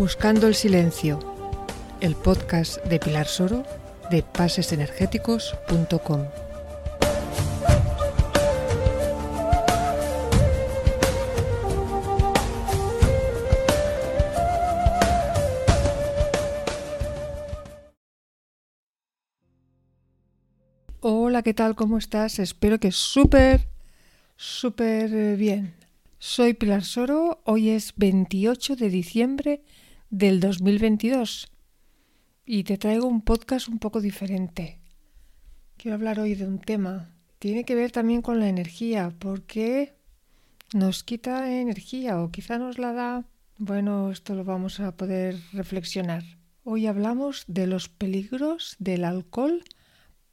Buscando el Silencio, el podcast de Pilar Soro de pasesenergéticos.com. Hola, ¿qué tal? ¿Cómo estás? Espero que súper, súper bien. Soy Pilar Soro, hoy es 28 de diciembre del 2022 y te traigo un podcast un poco diferente. Quiero hablar hoy de un tema. Tiene que ver también con la energía, porque nos quita energía o quizá nos la da. Bueno, esto lo vamos a poder reflexionar. Hoy hablamos de los peligros del alcohol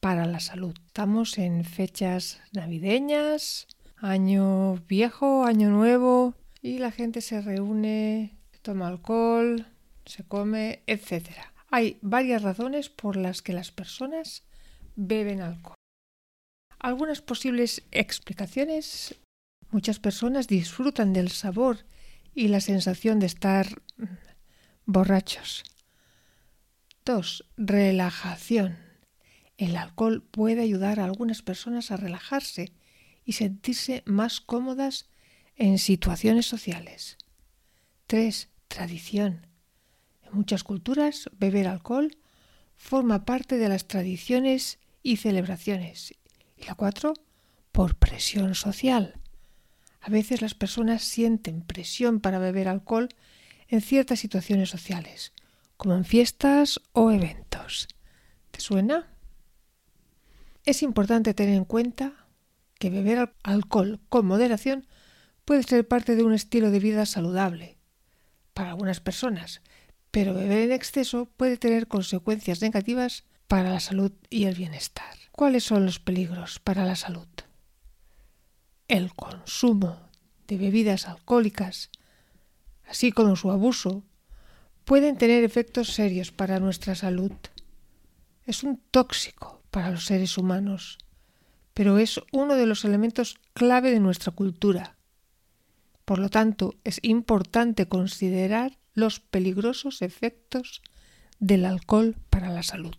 para la salud. Estamos en fechas navideñas, año viejo, año nuevo, y la gente se reúne toma alcohol, se come, etc. Hay varias razones por las que las personas beben alcohol. Algunas posibles explicaciones. Muchas personas disfrutan del sabor y la sensación de estar borrachos. 2. Relajación. El alcohol puede ayudar a algunas personas a relajarse y sentirse más cómodas en situaciones sociales. 3 tradición. En muchas culturas, beber alcohol forma parte de las tradiciones y celebraciones. Y la cuatro, por presión social. A veces las personas sienten presión para beber alcohol en ciertas situaciones sociales, como en fiestas o eventos. ¿Te suena? Es importante tener en cuenta que beber alcohol con moderación puede ser parte de un estilo de vida saludable para algunas personas, pero beber en exceso puede tener consecuencias negativas para la salud y el bienestar. ¿Cuáles son los peligros para la salud? El consumo de bebidas alcohólicas, así como su abuso, pueden tener efectos serios para nuestra salud. Es un tóxico para los seres humanos, pero es uno de los elementos clave de nuestra cultura por lo tanto, es importante considerar los peligrosos efectos del alcohol para la salud.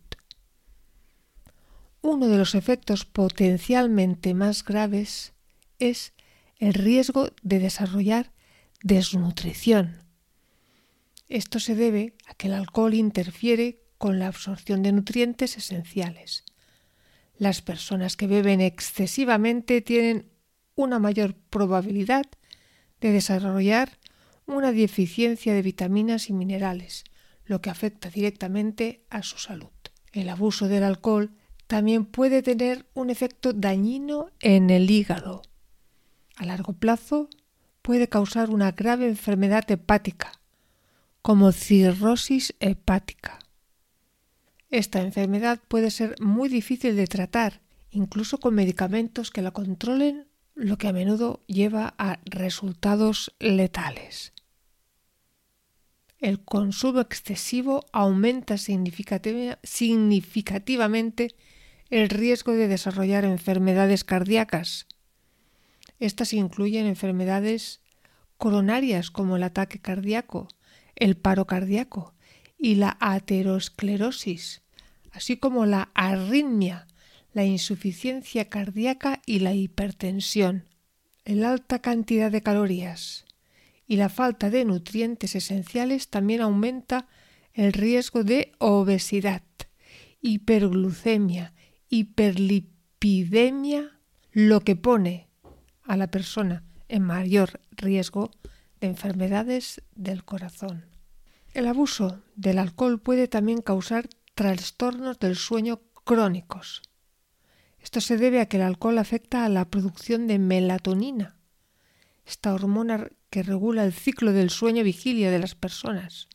Uno de los efectos potencialmente más graves es el riesgo de desarrollar desnutrición. Esto se debe a que el alcohol interfiere con la absorción de nutrientes esenciales. Las personas que beben excesivamente tienen una mayor probabilidad de desarrollar una deficiencia de vitaminas y minerales, lo que afecta directamente a su salud. El abuso del alcohol también puede tener un efecto dañino en el hígado. A largo plazo puede causar una grave enfermedad hepática, como cirrosis hepática. Esta enfermedad puede ser muy difícil de tratar, incluso con medicamentos que la controlen lo que a menudo lleva a resultados letales. El consumo excesivo aumenta significativamente el riesgo de desarrollar enfermedades cardíacas. Estas incluyen enfermedades coronarias como el ataque cardíaco, el paro cardíaco y la aterosclerosis, así como la arritmia, la insuficiencia cardíaca y la hipertensión, la alta cantidad de calorías y la falta de nutrientes esenciales también aumenta el riesgo de obesidad, hiperglucemia, hiperlipidemia, lo que pone a la persona en mayor riesgo de enfermedades del corazón. El abuso del alcohol puede también causar trastornos del sueño crónicos, esto se debe a que el alcohol afecta a la producción de melatonina, esta hormona que regula el ciclo del sueño vigilia de las personas.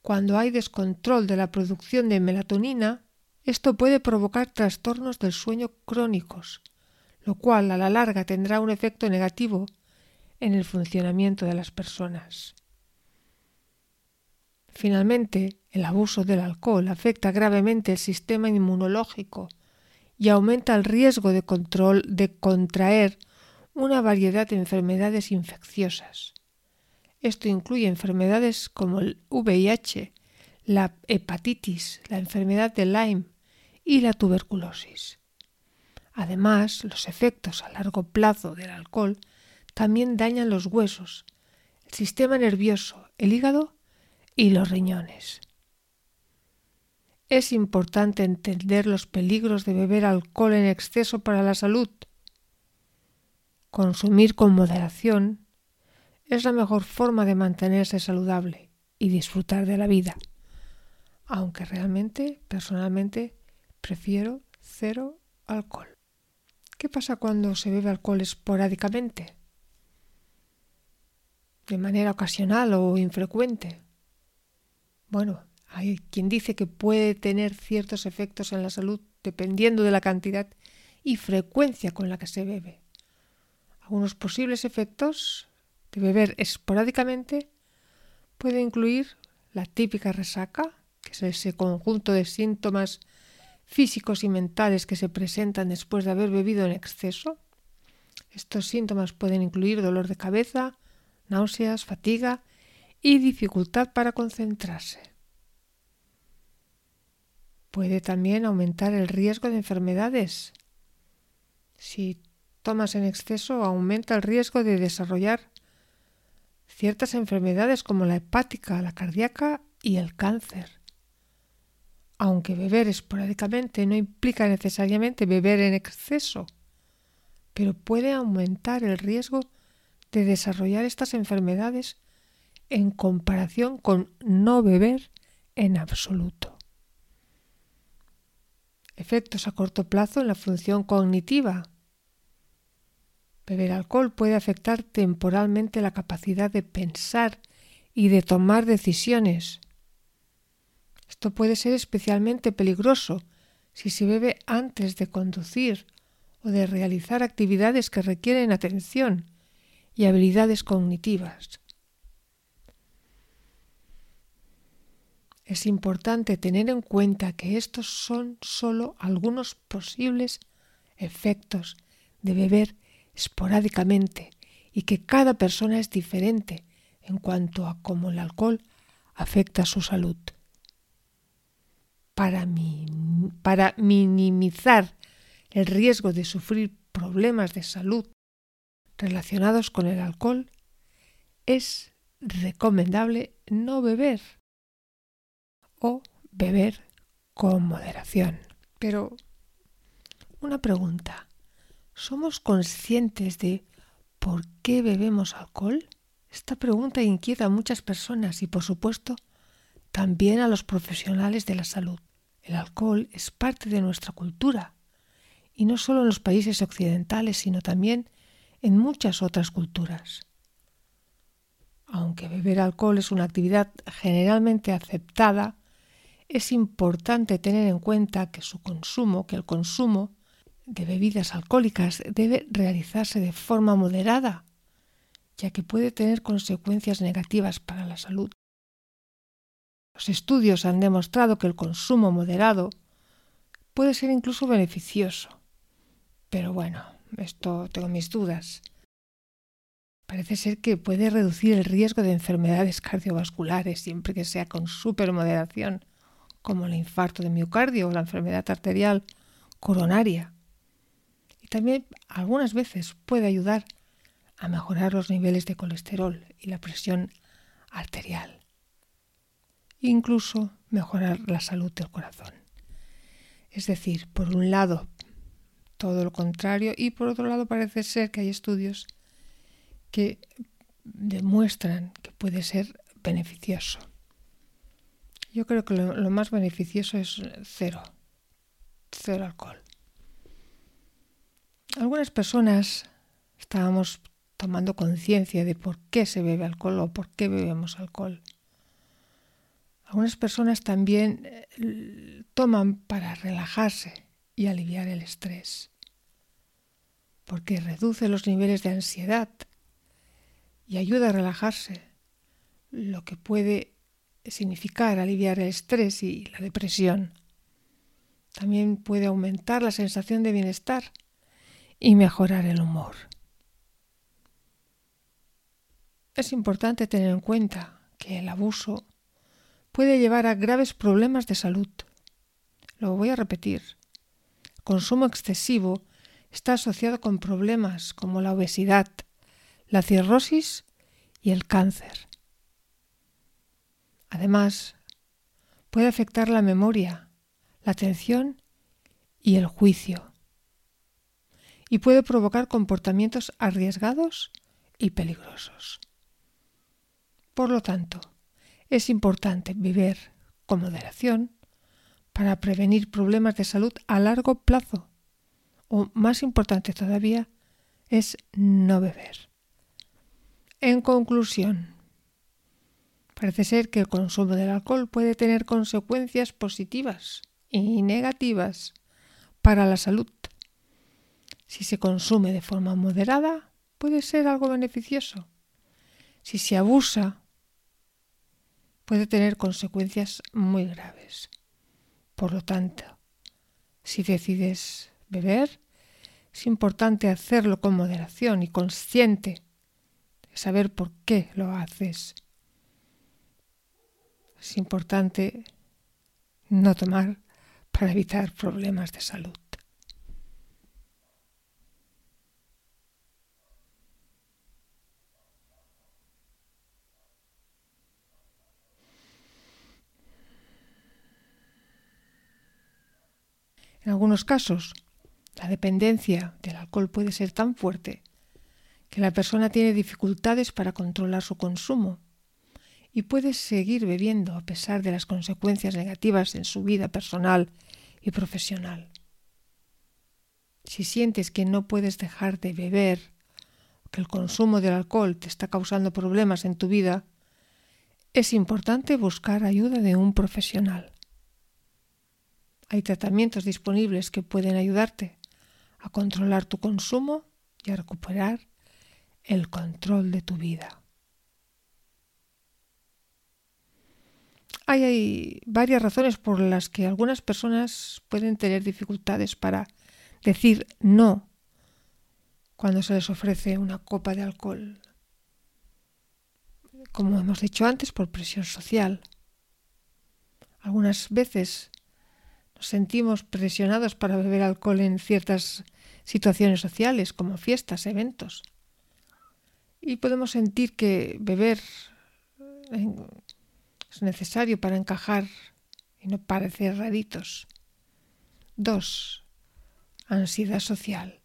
Cuando hay descontrol de la producción de melatonina, esto puede provocar trastornos del sueño crónicos, lo cual a la larga tendrá un efecto negativo en el funcionamiento de las personas. Finalmente, el abuso del alcohol afecta gravemente el sistema inmunológico y aumenta el riesgo de, control, de contraer una variedad de enfermedades infecciosas. Esto incluye enfermedades como el VIH, la hepatitis, la enfermedad de Lyme y la tuberculosis. Además, los efectos a largo plazo del alcohol también dañan los huesos, el sistema nervioso, el hígado y los riñones. Es importante entender los peligros de beber alcohol en exceso para la salud. Consumir con moderación es la mejor forma de mantenerse saludable y disfrutar de la vida, aunque realmente, personalmente, prefiero cero alcohol. ¿Qué pasa cuando se bebe alcohol esporádicamente? ¿De manera ocasional o infrecuente? Bueno, hay quien dice que puede tener ciertos efectos en la salud dependiendo de la cantidad y frecuencia con la que se bebe. Algunos posibles efectos de beber esporádicamente puede incluir la típica resaca, que es ese conjunto de síntomas físicos y mentales que se presentan después de haber bebido en exceso. Estos síntomas pueden incluir dolor de cabeza, náuseas, fatiga y dificultad para concentrarse puede también aumentar el riesgo de enfermedades. Si tomas en exceso, aumenta el riesgo de desarrollar ciertas enfermedades como la hepática, la cardíaca y el cáncer. Aunque beber esporádicamente no implica necesariamente beber en exceso, pero puede aumentar el riesgo de desarrollar estas enfermedades en comparación con no beber en absoluto efectos a corto plazo en la función cognitiva. Beber alcohol puede afectar temporalmente la capacidad de pensar y de tomar decisiones. Esto puede ser especialmente peligroso si se bebe antes de conducir o de realizar actividades que requieren atención y habilidades cognitivas. Es importante tener en cuenta que estos son solo algunos posibles efectos de beber esporádicamente y que cada persona es diferente en cuanto a cómo el alcohol afecta su salud. Para, para minimizar el riesgo de sufrir problemas de salud relacionados con el alcohol, es recomendable no beber o beber con moderación. Pero una pregunta. ¿Somos conscientes de por qué bebemos alcohol? Esta pregunta inquieta a muchas personas y, por supuesto, también a los profesionales de la salud. El alcohol es parte de nuestra cultura, y no solo en los países occidentales, sino también en muchas otras culturas. Aunque beber alcohol es una actividad generalmente aceptada, es importante tener en cuenta que su consumo, que el consumo de bebidas alcohólicas debe realizarse de forma moderada, ya que puede tener consecuencias negativas para la salud. Los estudios han demostrado que el consumo moderado puede ser incluso beneficioso. Pero bueno, esto tengo mis dudas. Parece ser que puede reducir el riesgo de enfermedades cardiovasculares siempre que sea con supermoderación como el infarto de miocardio o la enfermedad arterial coronaria. Y también algunas veces puede ayudar a mejorar los niveles de colesterol y la presión arterial. Incluso mejorar la salud del corazón. Es decir, por un lado, todo lo contrario y por otro lado parece ser que hay estudios que demuestran que puede ser beneficioso. Yo creo que lo, más beneficioso es cero, cero alcohol. Algunas personas estábamos tomando conciencia de por qué se bebe alcohol o por qué bebemos alcohol. Algunas personas también eh, toman para relajarse y aliviar el estrés, porque reduce los niveles de ansiedad y ayuda a relajarse, lo que puede significar aliviar el estrés y la depresión. También puede aumentar la sensación de bienestar y mejorar el humor. es importante tener en cuenta que el abuso puede llevar a graves problemas de salud. Lo voy a repetir. Consumo excesivo está asociado con problemas como la obesidad, la cirrosis y el cáncer. Además, puede afectar la memoria, la atención y el juicio. Y puede provocar comportamientos arriesgados y peligrosos. Por lo tanto, es importante beber con moderación para prevenir problemas de salud a largo plazo. O más importante todavía, es no beber. En conclusión, parece ser que el consumo del alcohol puede tener consecuencias positivas y negativas para la salud. Si se consume de forma moderada, puede ser algo beneficioso. Si se abusa, puede tener consecuencias muy graves. Por lo tanto, si decides beber, es importante hacerlo con moderación y consciente de saber por qué lo haces. Es importante no tomar para evitar problemas de salud. En algunos casos, la dependencia del alcohol puede ser tan fuerte que la persona tiene dificultades para controlar su consumo y puede seguir bebiendo a pesar de las consecuencias negativas en su vida personal y profesional. Si sientes que no puedes dejar de beber, que el consumo del alcohol te está causando problemas en tu vida, es importante buscar ayuda de un profesional. Hay tratamientos disponibles que pueden ayudarte a controlar tu consumo y a recuperar el control de tu vida. Hay, varias razones por las que algunas personas pueden tener dificultades para decir no cuando se les ofrece una copa de alcohol. Como hemos dicho antes, por presión social. Algunas veces nos sentimos presionados para beber alcohol en ciertas situaciones sociales, como fiestas, eventos. Y podemos sentir que beber es necesario para encajar y no parecer raritos. 2. Ansiedad social.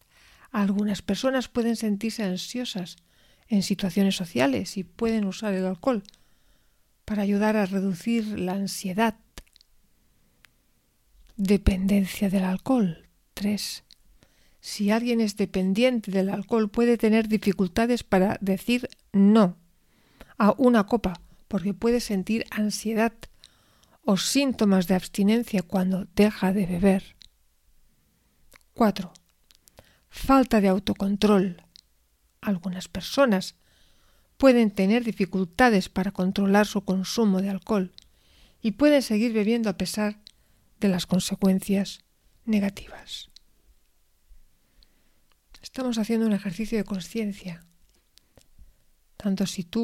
Algunas personas pueden sentirse ansiosas en situaciones sociales y pueden usar el alcohol para ayudar a reducir la ansiedad. Dependencia del alcohol. 3. Si alguien es dependiente del alcohol puede tener dificultades para decir no a una copa porque puede sentir ansiedad o síntomas de abstinencia cuando deja de beber. 4. Falta de autocontrol. Algunas personas pueden tener dificultades para controlar su consumo de alcohol y pueden seguir bebiendo a pesar de las consecuencias negativas. Estamos haciendo un ejercicio de conciencia tanto si tú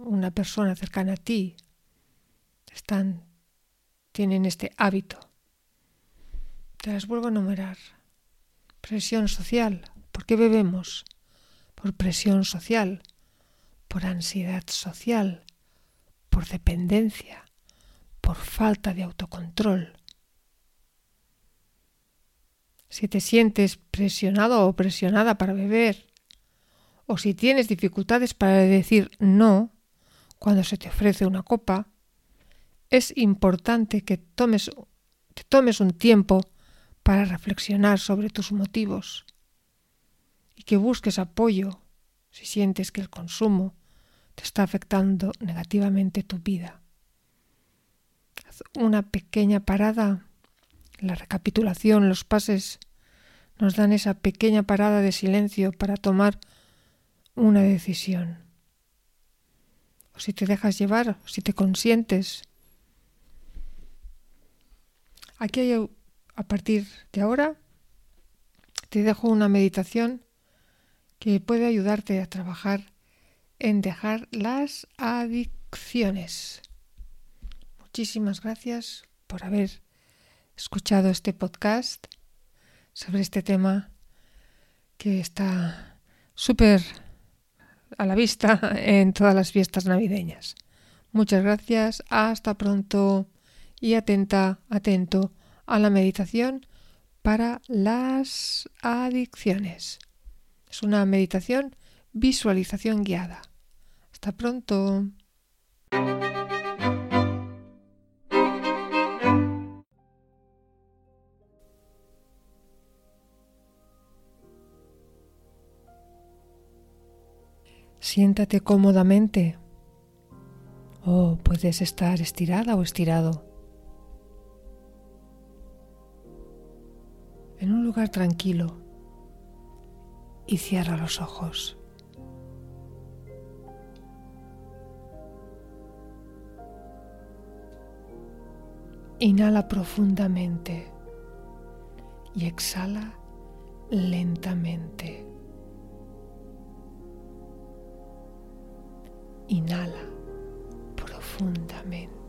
o una persona cercana a ti están, tienen este hábito. Te las vuelvo a enumerar. Presión social. ¿Por qué bebemos? Por presión social, por ansiedad social, por dependencia, por falta de autocontrol. Si te sientes presionado o presionada para beber, o si tienes dificultades para decir no cuando se te ofrece una copa, es importante que tomes, tomes un tiempo para reflexionar sobre tus motivos y que busques apoyo si sientes que el consumo te está afectando negativamente tu vida. Haz una pequeña parada. La recapitulación, los pases nos dan esa pequeña parada de silencio para tomar una decisión. O si te dejas llevar, o si te consientes. Aquí hay, a partir de ahora, te dejo una meditación que puede ayudarte a trabajar en dejar las adicciones. Muchísimas gracias por haber escuchado este podcast sobre este tema que está súper a la vista en todas las fiestas navideñas. Muchas gracias, hasta pronto y atenta, atento a la meditación para las adicciones. Es una meditación visualización guiada. Hasta pronto. Siéntate cómodamente o puedes estar estirada o estirado en un lugar tranquilo y cierra los ojos. Inhala profundamente y exhala lentamente. Inhala profundamente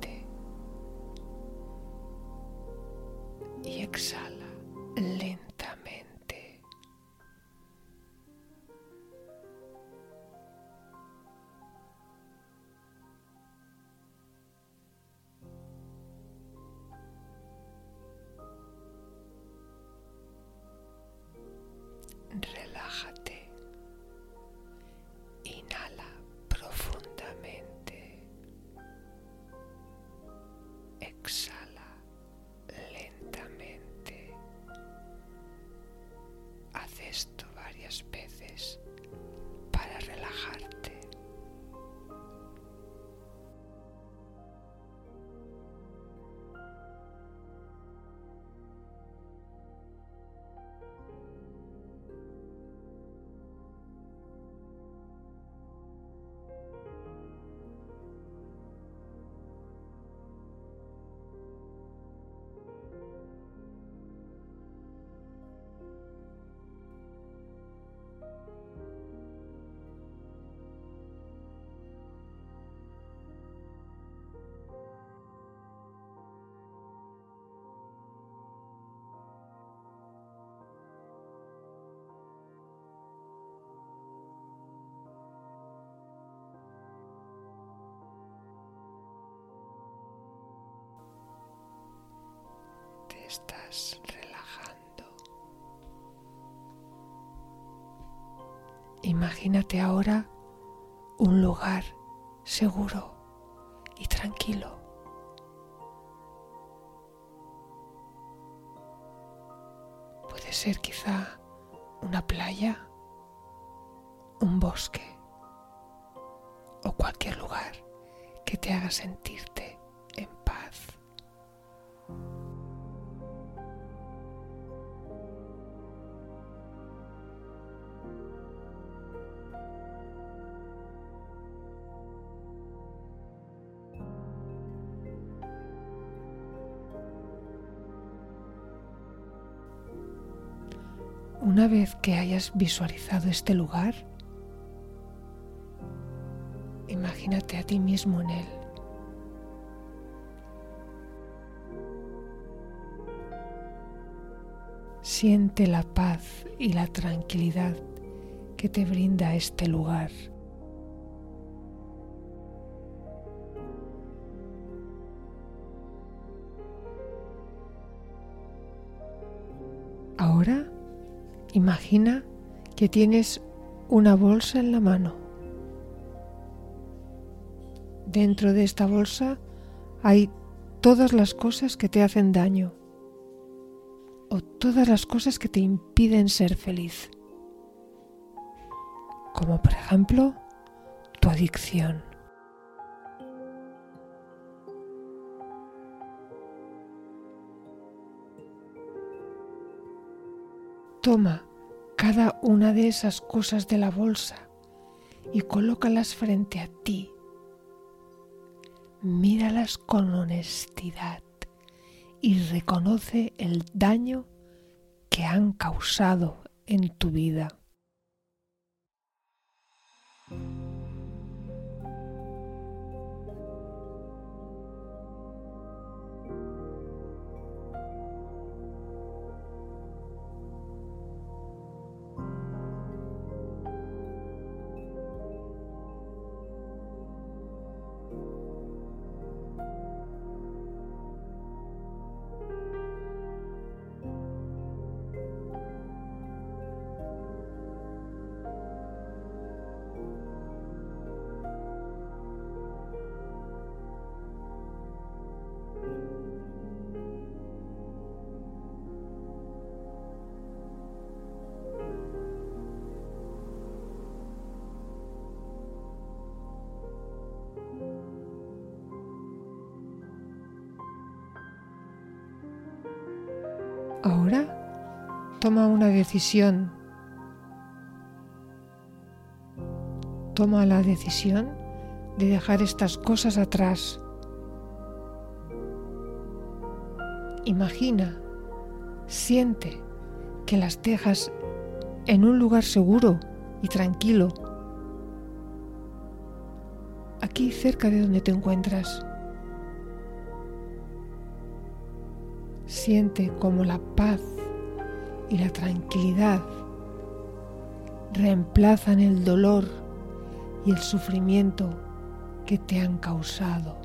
estás relajando. Imagínate ahora un lugar seguro y tranquilo. Puede ser quizá una playa, un bosque o cualquier lugar que te haga sentirte Una vez que hayas visualizado este lugar, imagínate a ti mismo en él. Siente la paz y la tranquilidad que te brinda este lugar. Ahora imagina que tienes una bolsa en la mano. Dentro de esta bolsa hay todas las cosas que te hacen daño o todas las cosas que te impiden ser feliz. Como por ejemplo tu adicción. Toma cada una de esas cosas de la bolsa y colócalas frente a ti. Míralas con honestidad y reconoce el daño que han causado en tu vida. Ahora toma una decisión. Toma la decisión de dejar estas cosas atrás. Imagina, siente que las dejas en un lugar seguro y tranquilo, aquí cerca de donde te encuentras. Siente como la paz y la tranquilidad reemplazan el dolor y el sufrimiento que te han causado.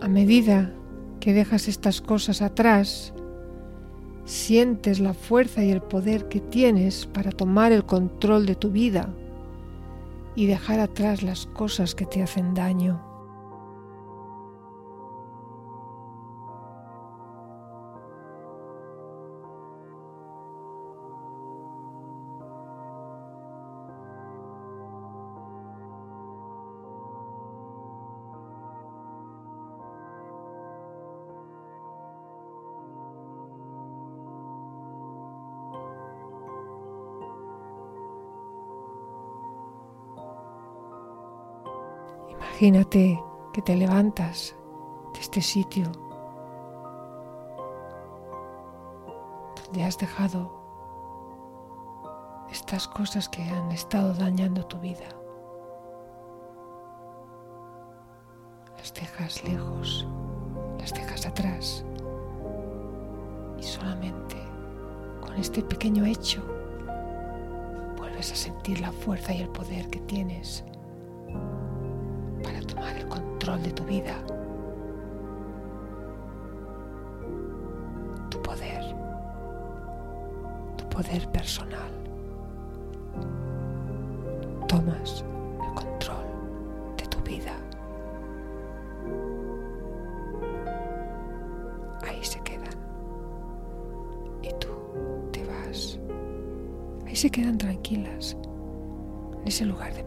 A medida que dejas estas cosas atrás, sientes la fuerza y el poder que tienes para tomar el control de tu vida y dejar atrás las cosas que te hacen daño. Imagínate que te levantas de este sitio donde has dejado estas cosas que han estado dañando tu vida. Las dejas lejos, las dejas atrás y solamente con este pequeño hecho vuelves a sentir la fuerza y el poder que tienes de tu vida, tu poder, tu poder personal. Tomas el control de tu vida. Ahí se quedan. Y tú te vas. Ahí se quedan tranquilas, en ese lugar de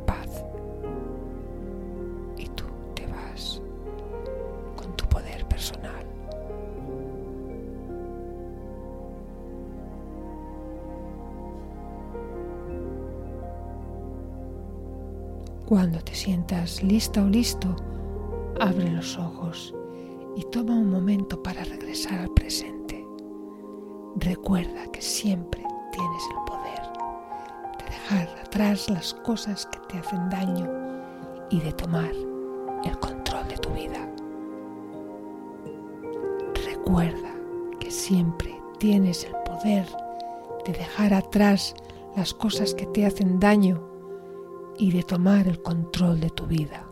Cuando te sientas lista o listo, abre los ojos y toma un momento para regresar al presente. Recuerda que siempre tienes el poder de dejar atrás las cosas que te hacen daño y de tomar el control de tu vida. Recuerda que siempre tienes el poder de dejar atrás las cosas que te hacen daño y de tomar el control de tu vida.